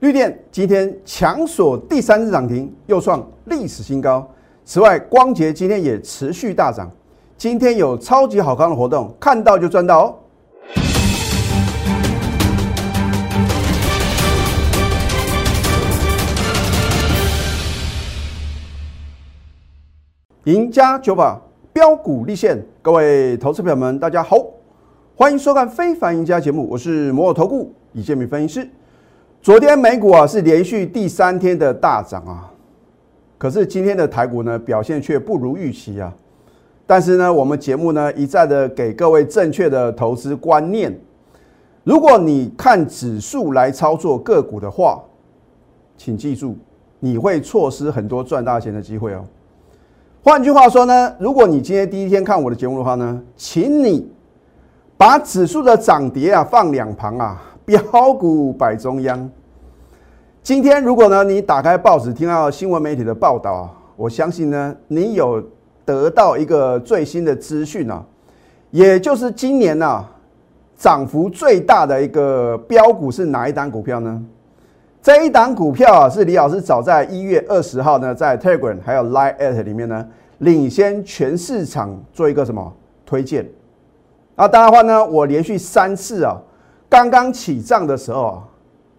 绿电今天强锁第三日涨停，又创历史新高。此外，光捷今天也持续大涨。今天有超级好康的活动，看到就赚到哦！赢家九法标股立现，各位投资朋友们，大家好，欢迎收看《非凡赢家》节目，我是摩尔投顾李建明分析师。昨天美股啊是连续第三天的大涨啊，可是今天的台股呢表现却不如预期啊。但是呢，我们节目呢一再的给各位正确的投资观念。如果你看指数来操作个股的话，请记住，你会错失很多赚大钱的机会哦。换句话说呢，如果你今天第一天看我的节目的话呢，请你把指数的涨跌啊放两旁啊。标股摆中央。今天如果呢，你打开报纸听到新闻媒体的报道啊，我相信呢，你有得到一个最新的资讯啊，也就是今年呢，涨幅最大的一个标股是哪一档股票呢？这一档股票啊，是李老师早在一月二十号呢，在 Telegram 还有 Line at 里面呢，领先全市场做一个什么推荐？那当然话呢，我连续三次啊。刚刚起涨的时候啊，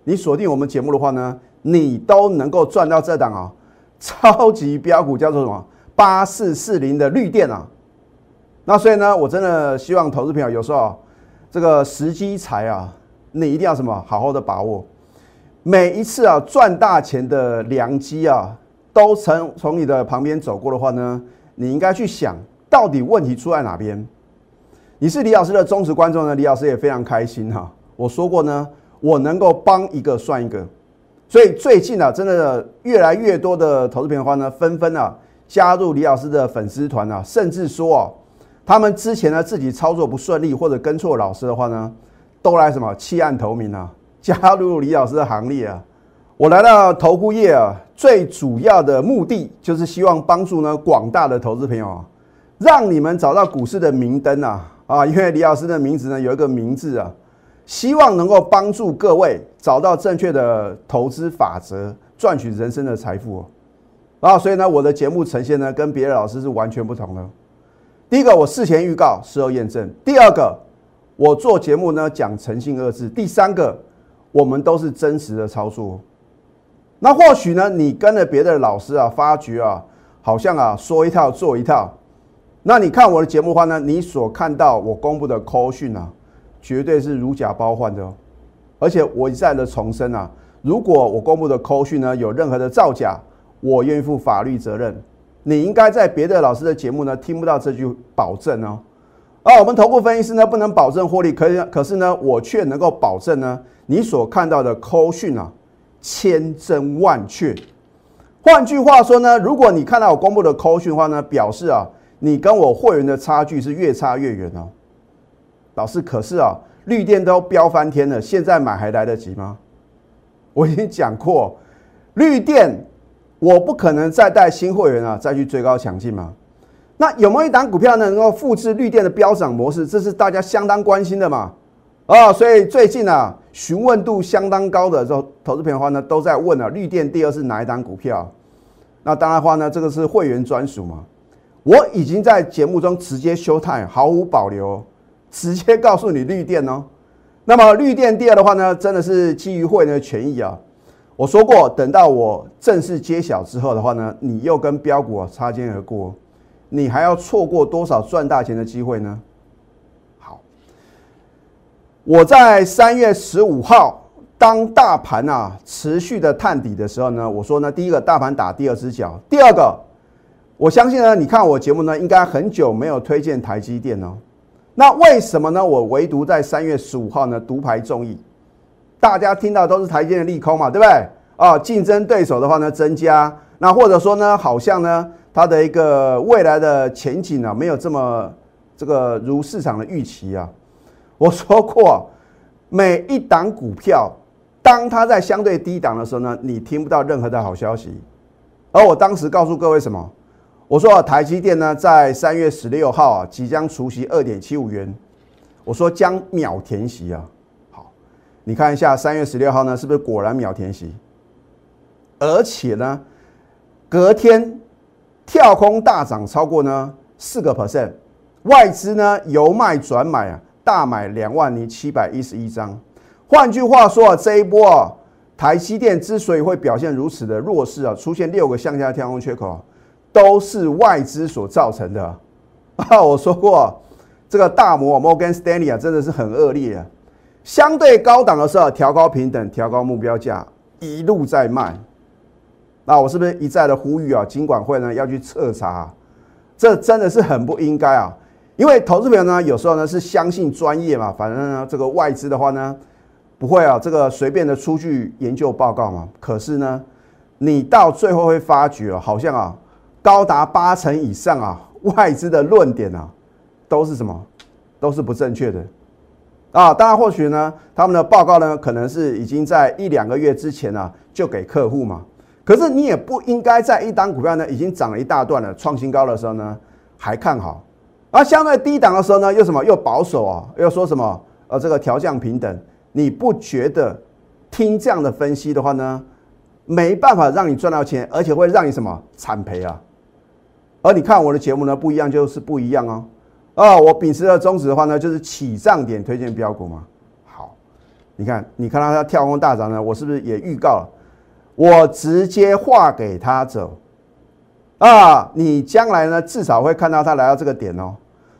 你锁定我们节目的话呢，你都能够赚到这档啊超级标股，叫做什么八四四零的绿电啊。那所以呢，我真的希望投资朋友有时候这个时机财啊，你一定要什么好好的把握。每一次啊赚大钱的良机啊，都从从你的旁边走过的话呢，你应该去想到底问题出在哪边。你是李老师的忠实观众呢，李老师也非常开心哈。我说过呢，我能够帮一个算一个，所以最近啊，真的越来越多的投资朋友话呢，纷纷啊加入李老师的粉丝团啊，甚至说啊，他们之前呢自己操作不顺利或者跟错老师的话呢，都来什么弃暗投明啊，加入李老师的行列啊。我来到投顾业啊，最主要的目的就是希望帮助呢广大的投资朋友啊，让你们找到股市的明灯啊啊，因为李老师的名字呢有一个名字啊。希望能够帮助各位找到正确的投资法则，赚取人生的财富啊！所以呢，我的节目呈现呢，跟别的老师是完全不同的。第一个，我事前预告，事后验证；第二个，我做节目呢讲诚信二字；第三个，我们都是真实的操作。那或许呢，你跟了别的老师啊，发觉啊，好像啊说一套做一套。那你看我的节目的话呢，你所看到我公布的 call 讯啊。绝对是如假包换的哦，而且我一再的重申啊，如果我公布的扣讯呢有任何的造假，我愿意负法律责任。你应该在别的老师的节目呢听不到这句保证哦。而我们头部分析师呢不能保证获利，可以，可是呢我却能够保证呢你所看到的扣讯啊千真万确。换句话说呢，如果你看到我公布的扣讯的话呢，表示啊你跟我会员的差距是越差越远哦。老师，可是啊，绿电都飙翻天了，现在买还来得及吗？我已经讲过，绿电我不可能再带新会员啊，再去追高抢进嘛。那有没有一档股票呢，能够复制绿电的飙涨模式？这是大家相当关心的嘛。啊，所以最近啊，询问度相当高的投投资朋友的话呢，都在问啊，绿电第二是哪一档股票？那当然话呢，这个是会员专属嘛。我已经在节目中直接休态，毫无保留。直接告诉你绿电哦，那么绿电第二的话呢，真的是基于会员的权益啊。我说过，等到我正式揭晓之后的话呢，你又跟标股啊擦肩而过，你还要错过多少赚大钱的机会呢？好，我在三月十五号，当大盘啊持续的探底的时候呢，我说呢，第一个大盘打第二只脚，第二个，我相信呢，你看我节目呢，应该很久没有推荐台积电哦。那为什么呢？我唯独在三月十五号呢独排众议，大家听到都是台积的利空嘛，对不对？啊，竞争对手的话呢增加，那或者说呢，好像呢它的一个未来的前景呢没有这么这个如市场的预期啊。我说过，每一档股票，当它在相对低档的时候呢，你听不到任何的好消息。而我当时告诉各位什么？我说台积电呢，在三月十六号啊，即将除息二点七五元。我说将秒填息啊。好，你看一下三月十六号呢，是不是果然秒填息？而且呢，隔天跳空大涨超过呢四个 percent，外资呢由卖转买啊，大买两万零七百一十一张。换句话说啊，这一波啊，台积电之所以会表现如此的弱势啊，出现六个向下跳空缺口，都是外资所造成的。啊，我说过，这个大摩 Morgan Stanley 啊，真的是很恶劣啊。相对高档的时候调高平等，调高目标价，一路在卖。那我是不是一再的呼吁啊？金管会呢要去彻查，这真的是很不应该啊！因为投资朋友呢有时候呢是相信专业嘛，反正呢这个外资的话呢不会啊，这个随便的出具研究报告嘛。可是呢，你到最后会发觉啊，好像啊高达八成以上啊外资的论点啊都是什么？都是不正确的啊！当然或许呢他们的报告呢可能是已经在一两个月之前呢就给客户嘛。可是你也不应该在一档股票呢已经涨了一大段了，创新高的时候呢还看好，而相对低档的时候呢又什么又保守啊，又说什么呃这个调降平等，你不觉得听这样的分析的话呢没办法让你赚到钱，而且会让你什么惨赔啊？而你看我的节目呢不一样就是不一样哦，啊我秉持的宗旨的话呢就是起涨点推荐标股嘛。好，你看你看到它跳空大涨呢，我是不是也预告了？我直接划给他走，啊，你将来呢至少会看到他来到这个点哦。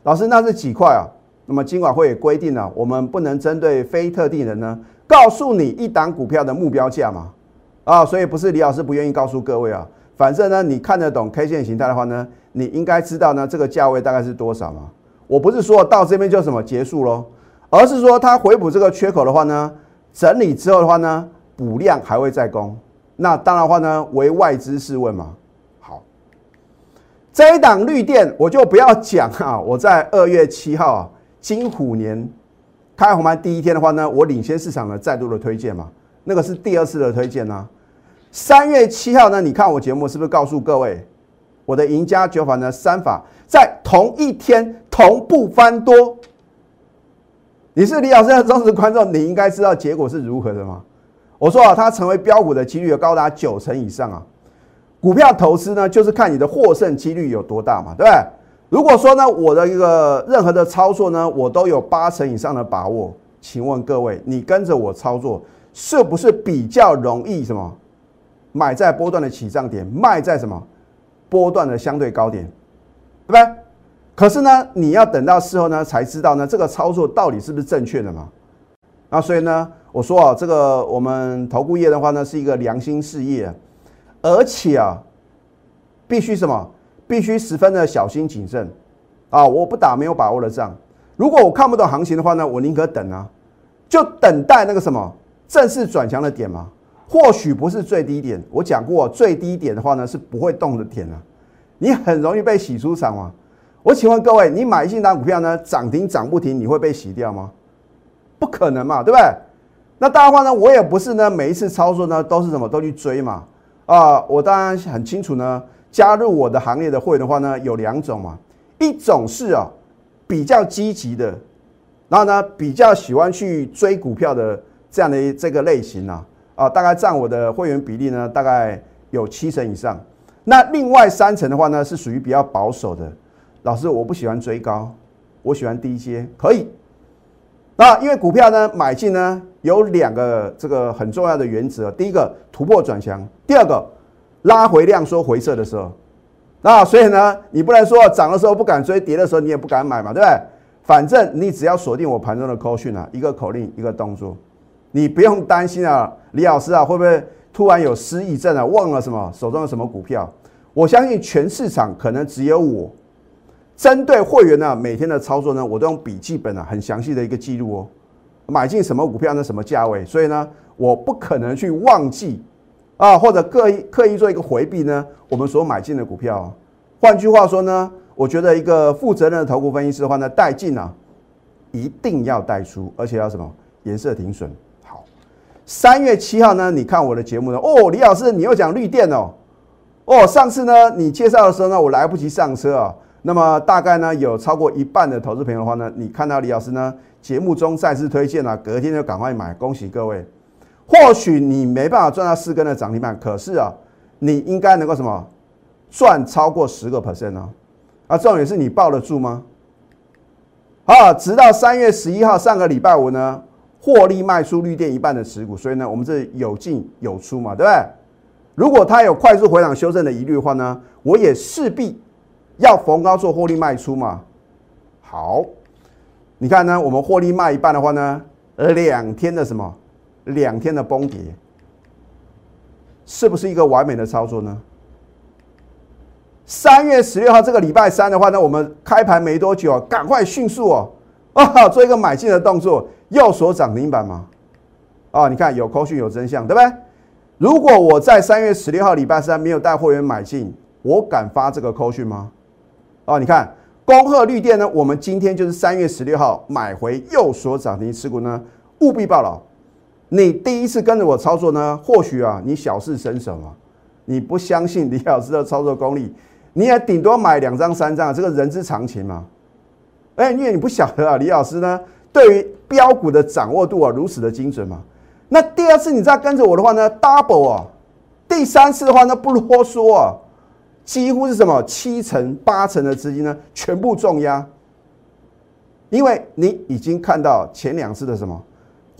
老师，那是几块啊？那么金管会也规定了，我们不能针对非特定人呢，告诉你一档股票的目标价嘛。啊，所以不是李老师不愿意告诉各位啊，反正呢你看得懂 K 线形态的话呢，你应该知道呢这个价位大概是多少嘛。我不是说到这边就什么结束喽，而是说它回补这个缺口的话呢，整理之后的话呢，补量还会再攻。那当然话呢，为外资试问嘛。好，这一档绿电我就不要讲啊。我在二月七号啊，金虎年开红盘第一天的话呢，我领先市场的再度的推荐嘛，那个是第二次的推荐呢。三月七号呢，你看我节目是不是告诉各位，我的赢家九法呢三法在同一天同步翻多？你是李老师的忠实观众，你应该知道结果是如何的吗？我说啊，它成为标股的几率有高达九成以上啊！股票投资呢，就是看你的获胜几率有多大嘛，对不对？如果说呢，我的一个任何的操作呢，我都有八成以上的把握，请问各位，你跟着我操作，是不是比较容易什么？买在波段的起涨点，卖在什么波段的相对高点，对不对？可是呢，你要等到事后呢，才知道呢，这个操作到底是不是正确的嘛？那所以呢？我说啊，这个我们投顾业的话呢，是一个良心事业，而且啊，必须什么？必须十分的小心谨慎啊！我不打没有把握的仗。如果我看不懂行情的话呢，我宁可等啊，就等待那个什么正式转强的点嘛。或许不是最低点，我讲过最低点的话呢是不会动的点啊。你很容易被洗出场嘛。我请问各位，你买进单股票呢，涨停涨不停，你会被洗掉吗？不可能嘛，对不对？那当然话呢，我也不是呢，每一次操作呢都是什么都去追嘛。啊，我当然很清楚呢，加入我的行业的会员的话呢，有两种嘛，一种是啊比较积极的，然后呢比较喜欢去追股票的这样的这个类型啊，啊，大概占我的会员比例呢，大概有七成以上。那另外三成的话呢，是属于比较保守的。老师，我不喜欢追高，我喜欢低阶，可以。那因为股票呢买进呢有两个这个很重要的原则，第一个突破转强，第二个拉回量缩回撤的时候，那所以呢你不能说涨的时候不敢追，跌的时候你也不敢买嘛，对不对？反正你只要锁定我盘中的口讯啊，一个口令一个动作，你不用担心啊，李老师啊会不会突然有失忆症啊，忘了什么手中的什么股票？我相信全市场可能只有我。针对会员呢，每天的操作呢，我都用笔记本啊，很详细的一个记录哦。买进什么股票呢？什么价位？所以呢，我不可能去忘记啊，或者刻意刻意做一个回避呢。我们所买进的股票，换句话说呢，我觉得一个负责任的投顾分析师的话呢，带进啊，一定要带出，而且要什么颜色停损。三月七号呢，你看我的节目呢，哦，李老师你又讲绿电哦，哦，上次呢你介绍的时候呢，我来不及上车啊。那么大概呢有超过一半的投资朋友的话呢，你看到李老师呢节目中再次推荐了，隔天就赶快买，恭喜各位。或许你没办法赚到四根的涨停板，可是啊，你应该能够什么赚超过十个 percent 呢？啊，重点是你抱得住吗？啊，直到三月十一号上个礼拜五呢，获利卖出绿电一半的持股，所以呢，我们这有进有出嘛，对不对？如果它有快速回档修正的疑虑的话呢，我也势必要逢高做获利卖出嘛。好，你看呢，我们获利卖一半的话呢，两天的什么？两天的崩跌，是不是一个完美的操作呢？三月十六号这个礼拜三的话呢，我们开盘没多久，赶快迅速哦啊，做一个买进的动作，又锁涨停板嘛。啊，你看有扣讯有真相，对不对？如果我在三月十六号礼拜三没有带会员买进，我敢发这个扣讯吗？啊，你看恭贺绿电呢，我们今天就是三月十六号买回右所涨停持股呢，务必报牢。你第一次跟着我操作呢，或许啊，你小试身手嘛，你不相信李老师的操作功力，你也顶多买两张三张，这个人之常情嘛。哎，因为你不晓得啊，李老师呢，对于标股的掌握度啊，如此的精准嘛。那第二次你再跟着我的话呢，double 啊，第三次的话呢，不啰嗦啊，几乎是什么七成八成的资金呢，全部重压，因为你已经看到前两次的什么。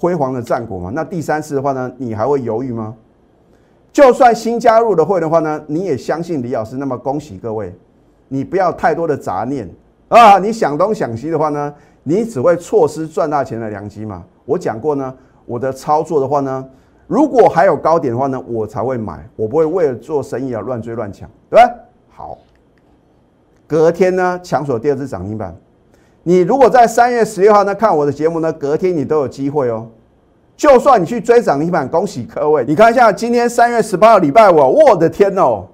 辉煌的战果嘛，那第三次的话呢，你还会犹豫吗？就算新加入的会的话呢，你也相信李老师，那么恭喜各位，你不要太多的杂念啊！你想东想西的话呢，你只会错失赚大钱的良机嘛。我讲过呢，我的操作的话呢，如果还有高点的话呢，我才会买，我不会为了做生意而乱追乱抢，对吧？好，隔天呢，抢锁第二次涨停板。你如果在三月十六号呢看我的节目呢，隔天你都有机会哦。就算你去追涨停板，恭喜各位！你看一下今天三月十八号礼拜五，我的天哦，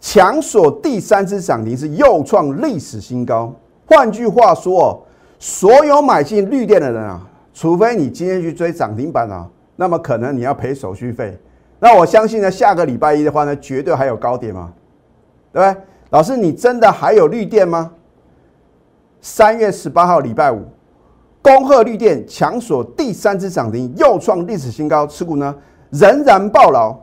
强锁第三只涨停是又创历史新高。换句话说，所有买进绿电的人啊，除非你今天去追涨停板啊，那么可能你要赔手续费。那我相信呢，下个礼拜一的话呢，绝对还有高点嘛，对不对？老师，你真的还有绿电吗？三月十八号礼拜五，恭贺绿电强锁第三只涨停，又创历史新高，持股呢仍然爆牢。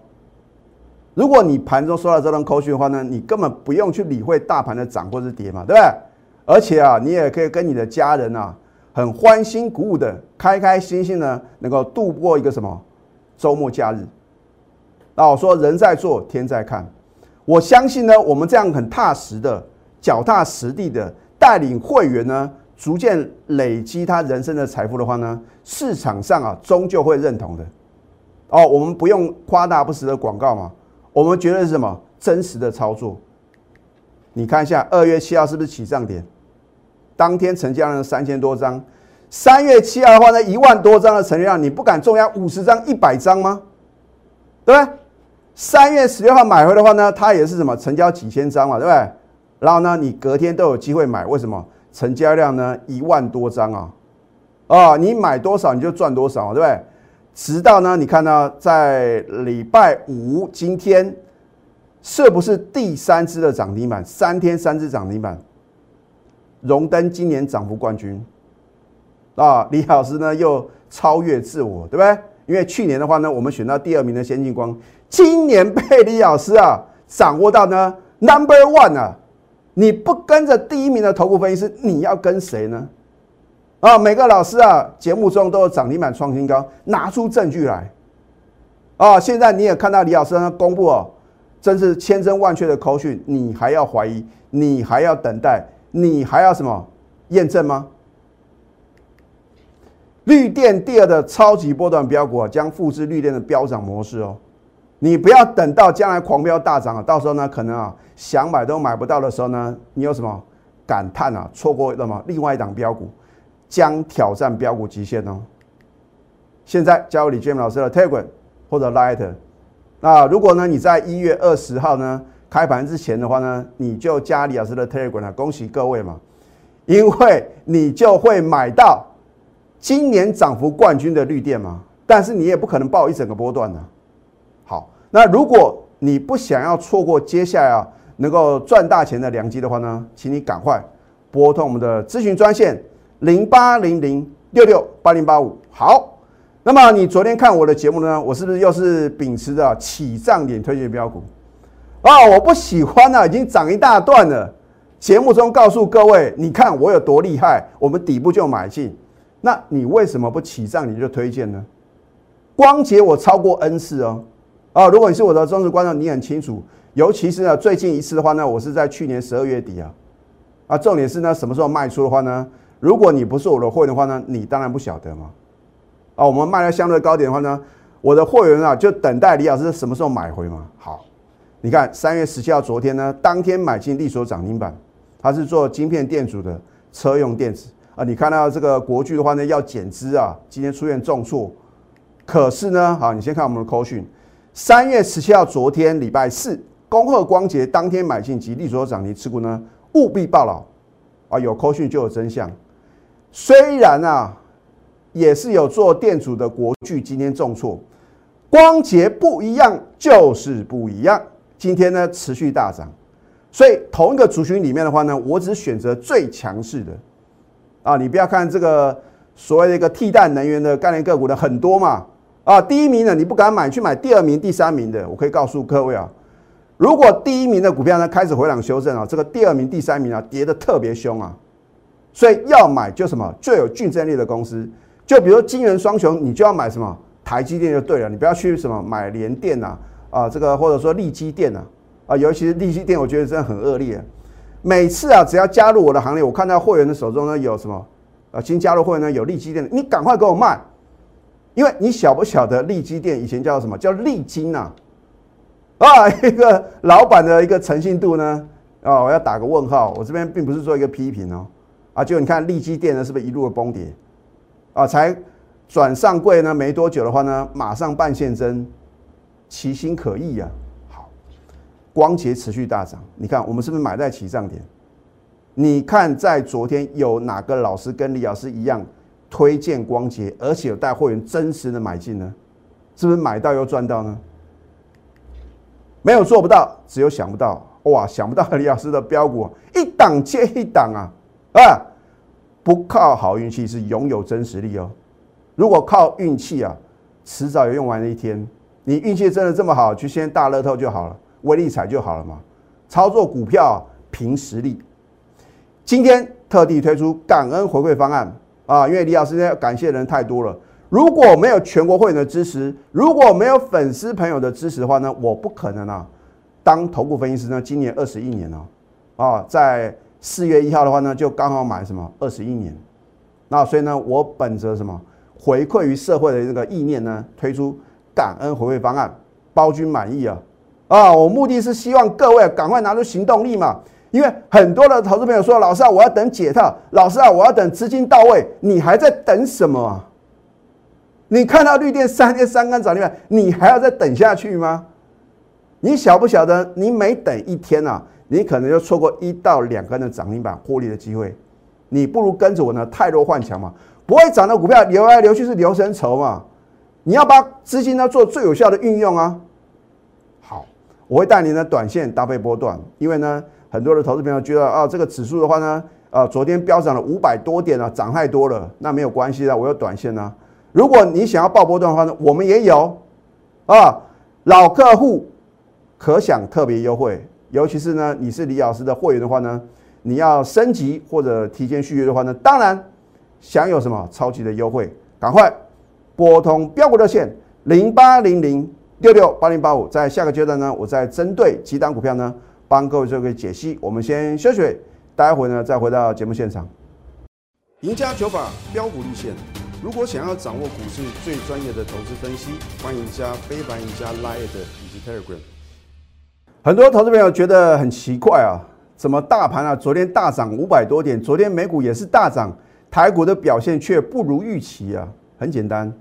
如果你盘中收到这段口讯的话呢，你根本不用去理会大盘的涨或是跌嘛，对不对？而且啊，你也可以跟你的家人啊，很欢欣鼓舞的，开开心心的，能够度过一个什么周末假日。那我说人在做天在看，我相信呢，我们这样很踏实的、脚踏实地的。带领会员呢，逐渐累积他人生的财富的话呢，市场上啊，终究会认同的。哦，我们不用夸大不实的广告嘛，我们觉得是什么真实的操作？你看一下二月七号是不是起涨点？当天成交量三千多张，三月七号的话呢，一万多张的成交量，你不敢重压五十张、一百张吗？对不对？三月十六号买回的话呢，它也是什么成交几千张嘛，对不对？然后呢，你隔天都有机会买，为什么？成交量呢一万多张啊，啊，你买多少你就赚多少，对不对？直到呢，你看到在礼拜五今天是不是第三支的涨停板？三天三支涨停板，荣登今年涨幅冠军啊！李老师呢又超越自我，对不对？因为去年的话呢，我们选到第二名的先进光，今年被李老师啊掌握到呢 number one 啊！你不跟着第一名的头部分析师，你要跟谁呢？啊，每个老师啊，节目中都有涨停板创新高，拿出证据来。啊，现在你也看到李老师呢公布哦，真是千真万确的口讯，你还要怀疑？你还要等待？你还要什么验证吗？绿电第二的超级波段标股啊，将复制绿电的飙涨模式哦。你不要等到将来狂飙大涨啊，到时候呢，可能啊想买都买不到的时候呢，你有什么感叹啊？错过了吗？另外一档标股将挑战标股极限哦。现在加入李建明老师的 Telegram 或者 Light，那如果呢你在一月二十号呢开盘之前的话呢，你就加李老师的 Telegram 啊，恭喜各位嘛，因为你就会买到今年涨幅冠军的绿电嘛，但是你也不可能报一整个波段呢。那如果你不想要错过接下来啊能够赚大钱的良机的话呢，请你赶快拨通我们的咨询专线零八零零六六八零八五。好，那么你昨天看我的节目呢，我是不是又是秉持着起涨点推荐标股？啊，我不喜欢啊，已经涨一大段了。节目中告诉各位，你看我有多厉害，我们底部就买进。那你为什么不起账你就推荐呢？光捷我超过 N 次哦。啊，如果你是我的忠实观众，你很清楚。尤其是呢，最近一次的话呢，我是在去年十二月底啊。啊，重点是呢，什么时候卖出的话呢？如果你不是我的会员的话呢，你当然不晓得嘛。啊，我们卖了相对高点的话呢，我的会员啊就等待李老师什么时候买回嘛。好，你看三月十七号昨天呢，当天买进利索涨停板，它是做晶片电阻的车用电子啊。你看到这个国巨的话呢要减资啊，今天出现重挫。可是呢，好，你先看我们的扣讯，三月十七号昨天礼拜四，恭贺光捷当天买进及利索涨停持股呢，务必报牢啊！有扣讯就有真相。虽然啊，也是有做电阻的国巨今天重挫，光捷不一样就是不一样。今天呢持续大涨，所以同一个族群里面的话呢，我只选择最强势的啊！你不要看这个所谓的一个替代能源的概念个股的很多嘛。啊，第一名的你不敢买，去买第二名、第三名的。我可以告诉各位啊，如果第一名的股票呢开始回档修正啊，这个第二名、第三名啊跌得特别凶啊，所以要买就什么最有竞争力的公司，就比如金元双雄，你就要买什么台积电就对了，你不要去什么买联电啊，啊这个或者说利基店呐啊，尤其是利基店，我觉得真的很恶劣。每次啊，只要加入我的行列，我看到会员的手中呢有什么啊，新加入会员呢有利基店，你赶快给我卖。因为你晓不晓得利基店以前叫什么叫利金呐？啊，一个老板的一个诚信度呢？啊，我要打个问号。我这边并不是做一个批评哦。啊，就你看利基店呢，是不是一路的崩跌？啊，才转上柜呢没多久的话呢，马上半现真，其心可疑呀。好，光捷持续大涨，你看我们是不是买在起涨点？你看在昨天有哪个老师跟李老师一样？推荐光捷，而且有带会员真实的买进呢，是不是买到又赚到呢？没有做不到，只有想不到。哇，想不到李老师的标股一档接一档啊！啊，不靠好运气是拥有真实力哦。如果靠运气啊，迟早有用完的一天。你运气真的这么好，去先大乐透就好了，威力彩就好了嘛。操作股票凭实力。今天特地推出感恩回馈方案。啊，因为李老师要感谢的人太多了。如果没有全国会员的支持，如果没有粉丝朋友的支持的话呢，我不可能啊当头部分析师呢。今年二十一年了，啊，在四月一号的话呢，就刚好满什么二十一年。那所以呢，我本着什么回馈于社会的这个意念呢，推出感恩回馈方案，包君满意啊！啊，我目的是希望各位赶快拿出行动力嘛。因为很多的投资朋友说：“老师啊，我要等解套。老师啊，我要等资金到位。你还在等什么啊？你看到绿电三天三根涨停板，你还要再等下去吗？你晓不晓得？你每等一天啊，你可能就错过一到两根的涨停板获利的机会。你不如跟着我呢，太弱换强嘛。不会涨的股票流来流去是流神筹嘛。你要把资金呢做最有效的运用啊。好，我会带你呢短线搭配波段，因为呢。很多的投资朋友觉得啊，这个指数的话呢，啊，昨天飙涨了五百多点啊，涨太多了，那没有关系的，我有短线呢。如果你想要报波段的话呢，我们也有啊，老客户可享特别优惠，尤其是呢，你是李老师的会员的话呢，你要升级或者提前续约的话呢，当然享有什么超级的优惠，赶快拨通标股热线零八零零六六八零八五，在下个阶段呢，我再针对几档股票呢。帮各位做个解析，我们先休息，待会呢再回到节目现场。赢家九法标股立线，如果想要掌握股市最专业的投资分析，欢迎加非凡、赢家 Line 以及 Telegram。很多投资朋友觉得很奇怪啊，怎么大盘啊昨天大涨五百多点，昨天美股也是大涨，台股的表现却不如预期啊？很简单，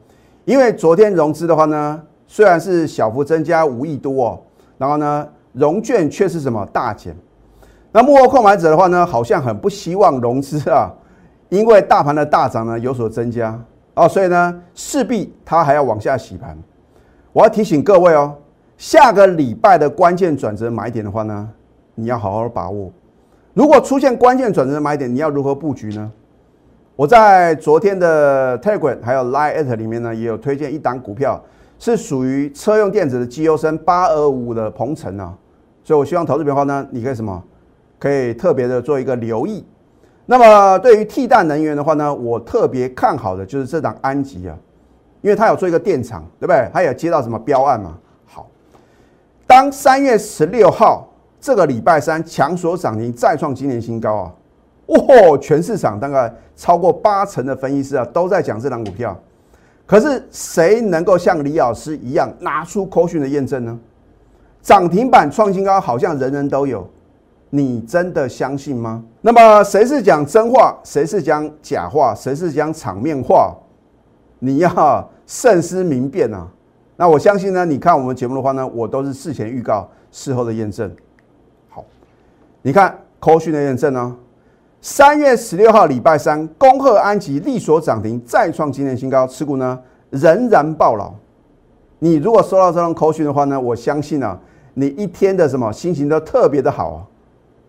因为昨天融资的话呢，虽然是小幅增加五亿多哦，然后呢。融券却是什么大减？那幕后购买者的话呢，好像很不希望融资啊，因为大盘的大涨呢有所增加哦，所以呢势必它还要往下洗盘。我要提醒各位哦，下个礼拜的关键转折买点的话呢，你要好好把握。如果出现关键转折的买点，你要如何布局呢？我在昨天的 Telegram 还有 Line 里面呢，也有推荐一档股票，是属于车用电子的绩优生八二五的鹏程啊。所以我希望投资的话呢，你可以什么，可以特别的做一个留意。那么对于替代能源的话呢，我特别看好的就是这档安吉啊，因为它有做一个电厂，对不对？它有接到什么标案嘛？好，当三月十六号这个礼拜三强所涨停再创今年新高啊！哇，全市场大概超过八成的分析师啊，都在讲这档股票。可是谁能够像李老师一样拿出科讯的验证呢？涨停板创新高，好像人人都有，你真的相信吗？那么谁是讲真话，谁是讲假话，谁是讲场面话？你要慎思明辨啊！那我相信呢，你看我们节目的话呢，我都是事前预告，事后的验证。好，你看科讯的验证呢？三月十六号礼拜三，恭贺安吉利所涨停，再创今年新高，持股呢仍然爆牢。你如果收到这种口讯的话呢，我相信啊，你一天的什么心情都特别的好啊，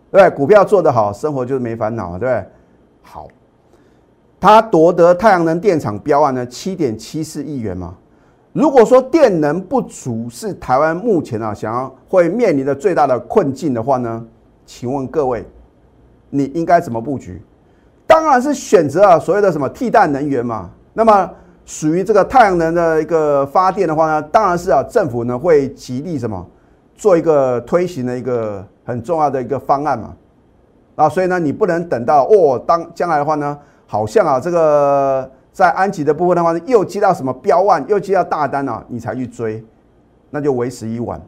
对股票做得好，生活就是没烦恼啊，对不对？好，他夺得太阳能电厂标案呢，七点七四亿元嘛。如果说电能不足是台湾目前啊想要会面临的最大的困境的话呢，请问各位？你应该怎么布局？当然是选择啊所谓的什么替代能源嘛。那么属于这个太阳能的一个发电的话呢，当然是啊政府呢会极力什么做一个推行的一个很重要的一个方案嘛。啊，所以呢你不能等到哦当将来的话呢，好像啊这个在安吉的部分的话呢又接到什么标案，又接到大单啊，你才去追，那就为时已晚。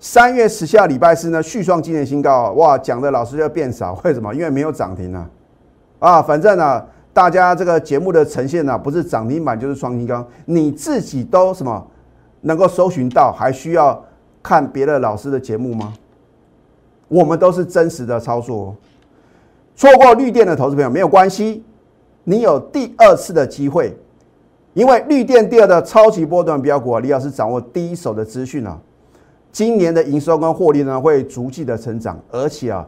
三月十下礼拜四呢，续创今年新高哇！讲的老师就变少，为什么？因为没有涨停啊！啊，反正呢，大家这个节目的呈现呢，不是涨停板就是创新高，你自己都什么能够搜寻到，还需要看别的老师的节目吗？我们都是真实的操作，错过绿电的投资朋友没有关系，你有第二次的机会，因为绿电第二的超级波段标股啊，李老师掌握第一手的资讯啊。今年的营收跟获利呢，会逐季的成长，而且啊，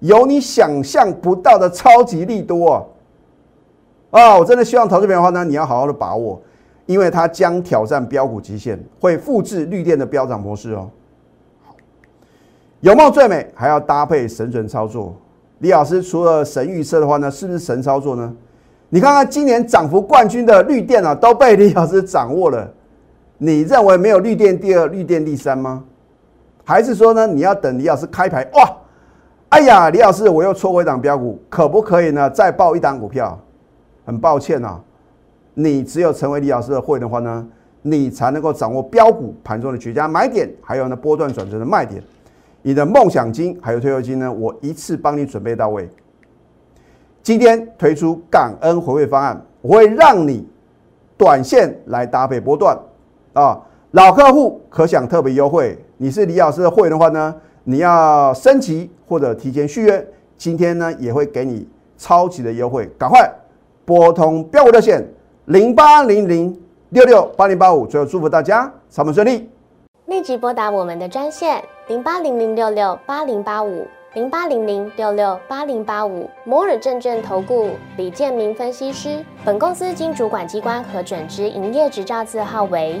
有你想象不到的超级利多啊！啊，我真的希望投资朋友的话呢，你要好好的把握，因为它将挑战标股极限，会复制绿电的飙涨模式哦。有貌最美，还要搭配神准操作。李老师除了神预测的话呢，是不是神操作呢？你看看今年涨幅冠军的绿电啊，都被李老师掌握了。你认为没有绿电第二、绿电第三吗？还是说呢，你要等李老师开牌哇？哎呀，李老师，我又错过一档标股，可不可以呢？再报一档股票？很抱歉啊，你只有成为李老师的会员的话呢，你才能够掌握标股盘中的绝佳买点，还有呢波段转折的卖点。你的梦想金还有退休金呢，我一次帮你准备到位。今天推出感恩回馈方案，我会让你短线来搭配波段啊，老客户可享特别优惠。你是李老师的会员的话呢，你要升级或者提前续约，今天呢也会给你超级的优惠，赶快拨通标股热线零八零零六六八零八五，最后祝福大家上门顺利，立即拨打我们的专线零八零零六六八零八五零八零零六六八零八五摩尔证券投顾李建明分析师，本公司经主管机关核准之营业执照字号为。